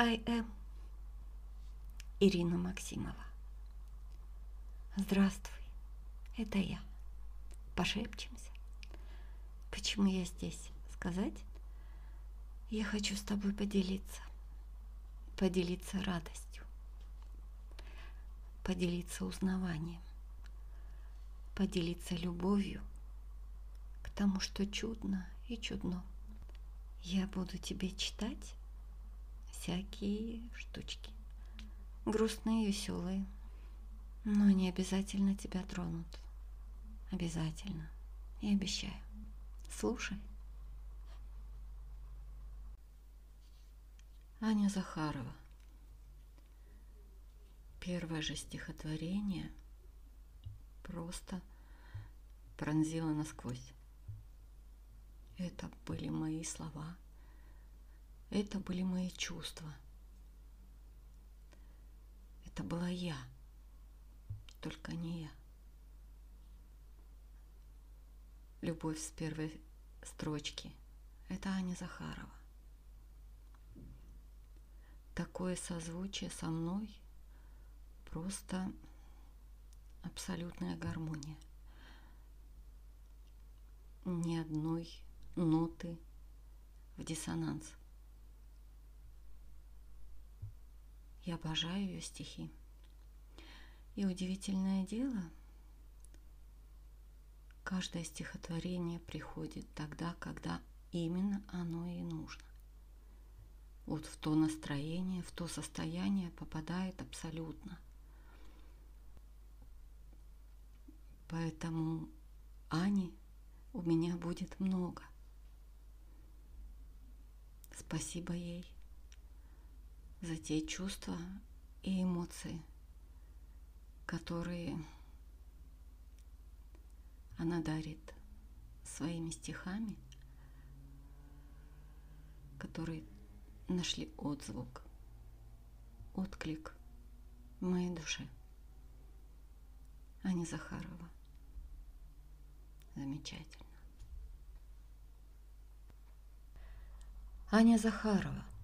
I am Ирина Максимова. Здравствуй, это я. Пошепчемся. Почему я здесь? Сказать? Я хочу с тобой поделиться. Поделиться радостью. Поделиться узнаванием. Поделиться любовью к тому, что чудно и чудно. Я буду тебе читать всякие штучки. Грустные, веселые. Но они обязательно тебя тронут. Обязательно. Я обещаю. Слушай. Аня Захарова. Первое же стихотворение просто пронзило насквозь. Это были мои слова – это были мои чувства. Это была я, только не я. Любовь с первой строчки. Это Аня Захарова. Такое созвучие со мной просто абсолютная гармония. Ни одной ноты в диссонанс. Я обожаю ее стихи. И удивительное дело, каждое стихотворение приходит тогда, когда именно оно и нужно. Вот в то настроение, в то состояние попадает абсолютно. Поэтому Ани у меня будет много. Спасибо ей за те чувства и эмоции, которые она дарит своими стихами, которые нашли отзвук, отклик в моей душе. Аня Захарова. Замечательно. Аня Захарова –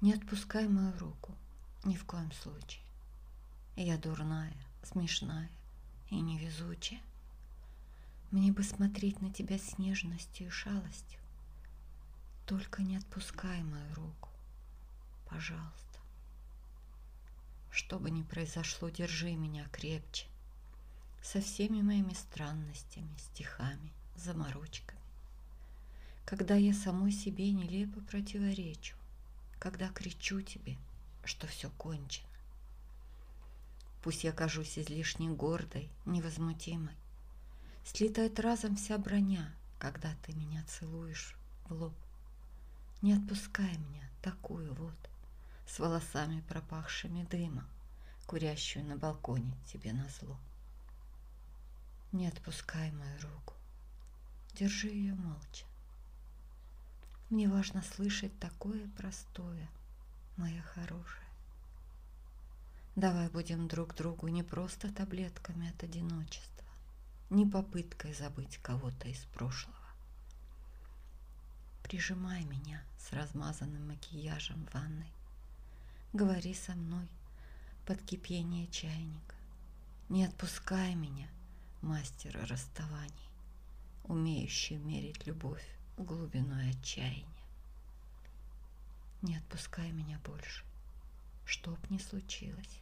не отпускай мою руку, ни в коем случае. Я дурная, смешная и невезучая. Мне бы смотреть на тебя с нежностью и шалостью. Только не отпускай мою руку, пожалуйста. Что бы ни произошло, держи меня крепче, со всеми моими странностями, стихами, заморочками. Когда я самой себе нелепо противоречу, когда кричу тебе, что все кончено. Пусть я кажусь излишне гордой, невозмутимой. Слетает разом вся броня, когда ты меня целуешь в лоб. Не отпускай меня, такую вот, с волосами пропахшими дымом, курящую на балконе тебе на зло. Не отпускай мою руку, держи ее молча. Мне важно слышать такое простое, моя хорошая. Давай будем друг другу не просто таблетками от одиночества, не попыткой забыть кого-то из прошлого. Прижимай меня с размазанным макияжем в ванной. Говори со мной под кипение чайника. Не отпускай меня, мастера расставаний, умеющий мерить любовь глубиной отчаяния. Не отпускай меня больше, что б ни случилось.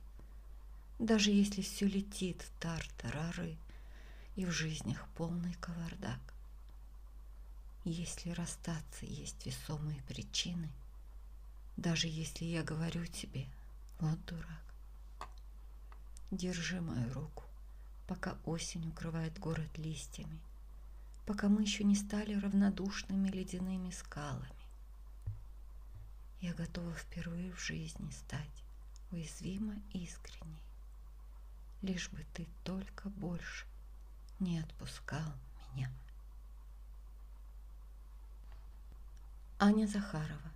Даже если все летит в тартарары и в жизнях полный кавардак. Если расстаться есть весомые причины, даже если я говорю тебе, вот дурак, держи мою руку, пока осень укрывает город листьями, пока мы еще не стали равнодушными ледяными скалами. Я готова впервые в жизни стать уязвимо искренней, лишь бы ты только больше не отпускал меня. Аня Захарова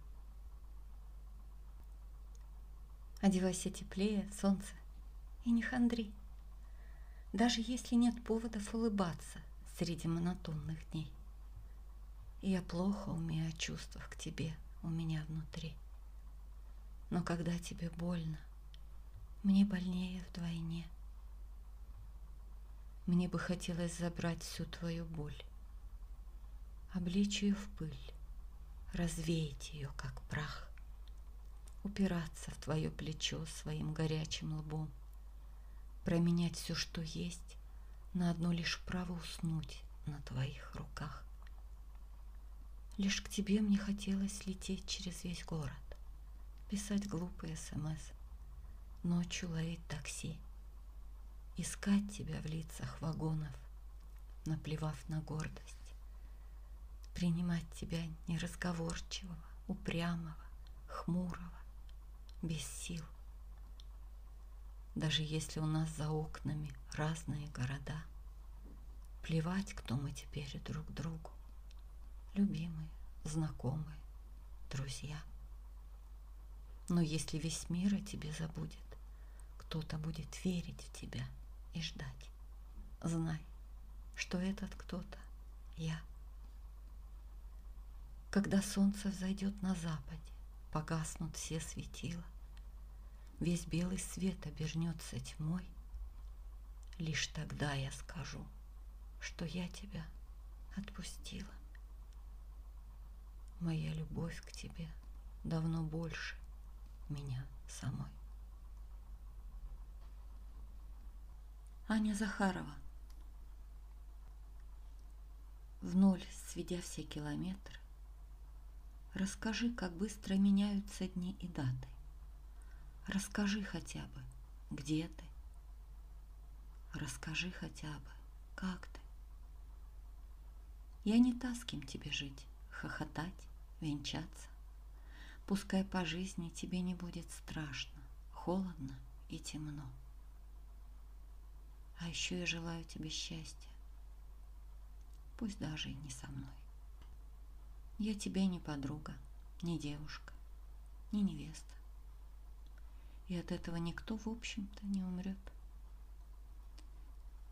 Одевайся теплее, солнце, и не хандри. Даже если нет поводов улыбаться – среди монотонных дней. Я плохо умею о чувствах к тебе у меня внутри. Но когда тебе больно, мне больнее вдвойне. Мне бы хотелось забрать всю твою боль, обличь ее в пыль, развеять ее, как прах, упираться в твое плечо своим горячим лбом, променять все, что есть, на одно лишь право уснуть на твоих руках. Лишь к тебе мне хотелось лететь через весь город, писать глупые СМС, ночью ловить такси, искать тебя в лицах вагонов, наплевав на гордость, принимать тебя неразговорчивого, упрямого, хмурого, без сил. Даже если у нас за окнами разные города, плевать, кто мы теперь друг другу, любимые, знакомые, друзья. Но если весь мир о тебе забудет, кто-то будет верить в тебя и ждать. Знай, что этот кто-то я. Когда солнце взойдет на западе, погаснут все светила, весь белый свет обернется тьмой, лишь тогда я скажу, что я тебя отпустила. Моя любовь к тебе давно больше меня самой. Аня Захарова В ноль, сведя все километры, Расскажи, как быстро меняются дни и даты. Расскажи хотя бы, где ты. Расскажи хотя бы, как ты. Я не та, с кем тебе жить, хохотать, венчаться. Пускай по жизни тебе не будет страшно, холодно и темно. А еще я желаю тебе счастья, пусть даже и не со мной. Я тебе не подруга, не девушка, не невеста. И от этого никто, в общем-то, не умрет.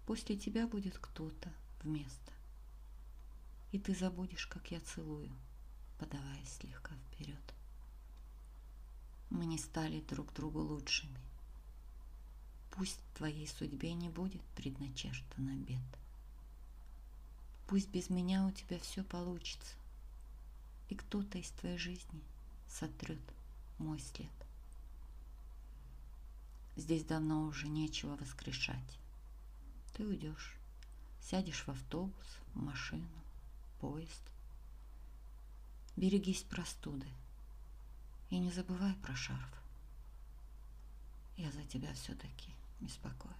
После тебя будет кто-то вместо. И ты забудешь, как я целую, подаваясь слегка вперед. Мы не стали друг другу лучшими. Пусть твоей судьбе не будет предначертано бед. Пусть без меня у тебя все получится и кто-то из твоей жизни сотрет мой след. Здесь давно уже нечего воскрешать. Ты уйдешь, сядешь в автобус, в машину, поезд. Берегись простуды и не забывай про шарф. Я за тебя все-таки беспокоюсь.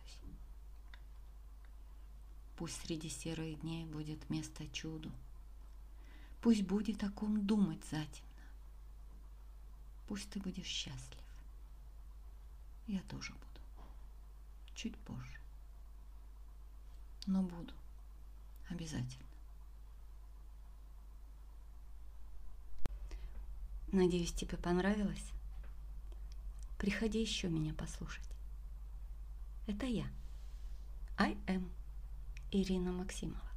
Пусть среди серых дней будет место чуду, Пусть будет о ком думать затемно. Пусть ты будешь счастлив. Я тоже буду. Чуть позже. Но буду. Обязательно. Надеюсь, тебе понравилось? Приходи еще меня послушать. Это я. I am Ирина Максимова.